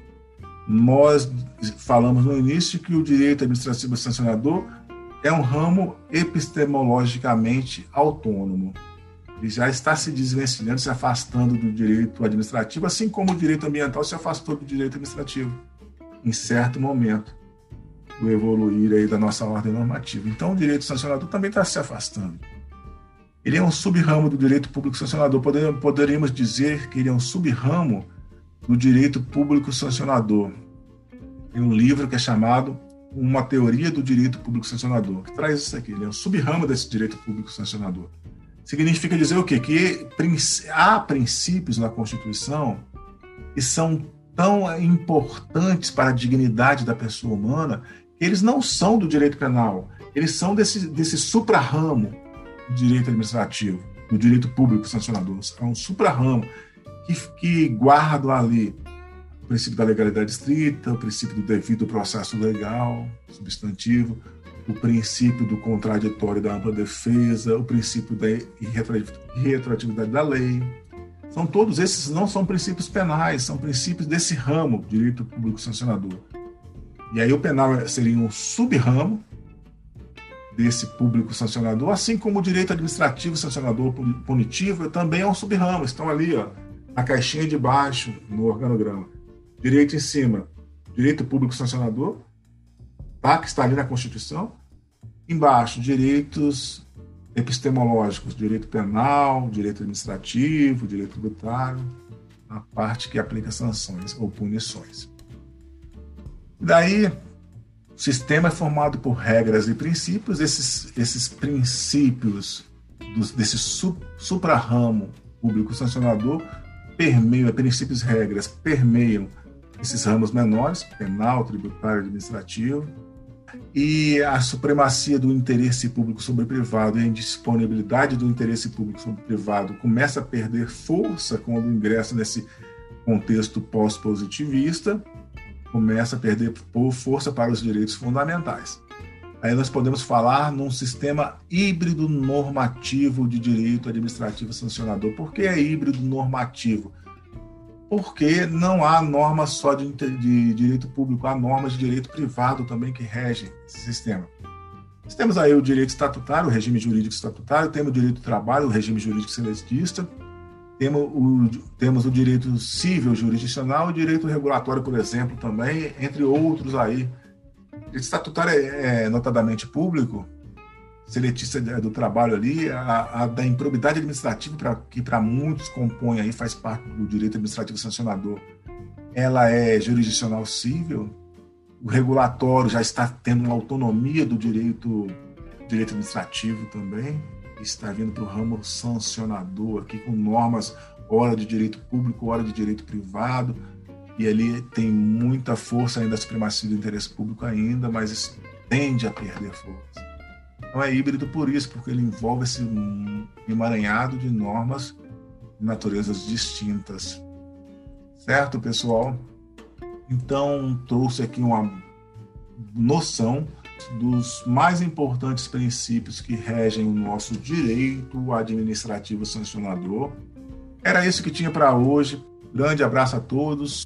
Nós falamos no início que o direito administrativo sancionador é um ramo epistemologicamente autônomo. Ele já está se desvencilhando, se afastando do direito administrativo, assim como o direito ambiental se afastou do direito administrativo em certo momento. do evoluir aí da nossa ordem normativa. Então, o direito sancionador também está se afastando. Ele é um sub-ramo do direito público sancionador. Poderíamos dizer que ele é um sub-ramo do direito público sancionador. Tem um livro que é chamado Uma Teoria do Direito Público Sancionador, que traz isso aqui. Ele é um sub-ramo desse direito público sancionador. Significa dizer o quê? Que há princípios na Constituição que são tão importantes para a dignidade da pessoa humana que eles não são do direito penal, eles são desse, desse supra-ramo do direito administrativo, do direito público sancionador. É um supra-ramo que, que guarda ali o princípio da legalidade estrita, o princípio do devido processo legal, substantivo, o princípio do contraditório da ampla defesa, o princípio da irretroatividade da lei. São todos esses não são princípios penais, são princípios desse ramo, direito público sancionador. E aí o penal seria um sub-ramo desse público sancionador, assim como o direito administrativo sancionador punitivo também é um sub-ramo, estão ali, ó, na caixinha de baixo, no organograma. Direito em cima, direito público sancionador, tá, que está ali na Constituição. Embaixo, direitos epistemológicos, direito penal, direito administrativo, direito tributário, a parte que aplica sanções ou punições. Daí, o sistema é formado por regras e princípios. Esses, esses princípios dos, desse su, supra-ramo público sancionador permeiam, princípios e regras permeiam esses ramos menores, penal, tributário, administrativo, e a supremacia do interesse público sobre o privado e a indisponibilidade do interesse público sobre o privado começa a perder força quando ingressa nesse contexto pós-positivista, começa a perder força para os direitos fundamentais. Aí nós podemos falar num sistema híbrido normativo de direito administrativo sancionador. Por que é híbrido normativo? Porque não há normas só de, de direito público, há normas de direito privado também que regem esse sistema. Temos aí o direito estatutário, o regime jurídico estatutário, temos o direito do trabalho, o regime jurídico celestista, temos o, temos o direito civil jurisdicional, o direito regulatório, por exemplo, também, entre outros aí. O direito estatutário é, é notadamente público, seletista do trabalho ali, a, a da improbidade administrativa, pra, que para muitos compõe aí, faz parte do direito administrativo sancionador, ela é jurisdicional civil, o regulatório já está tendo uma autonomia do direito, direito administrativo também, está vindo para o ramo sancionador aqui com normas, hora de direito público, hora de direito privado, e ali tem muita força ainda a supremacia do interesse público ainda, mas tende a perder força. Então é híbrido por isso, porque ele envolve esse emaranhado de normas de naturezas distintas. Certo, pessoal? Então, trouxe aqui uma noção dos mais importantes princípios que regem o nosso direito administrativo sancionador. Era isso que tinha para hoje. Grande abraço a todos.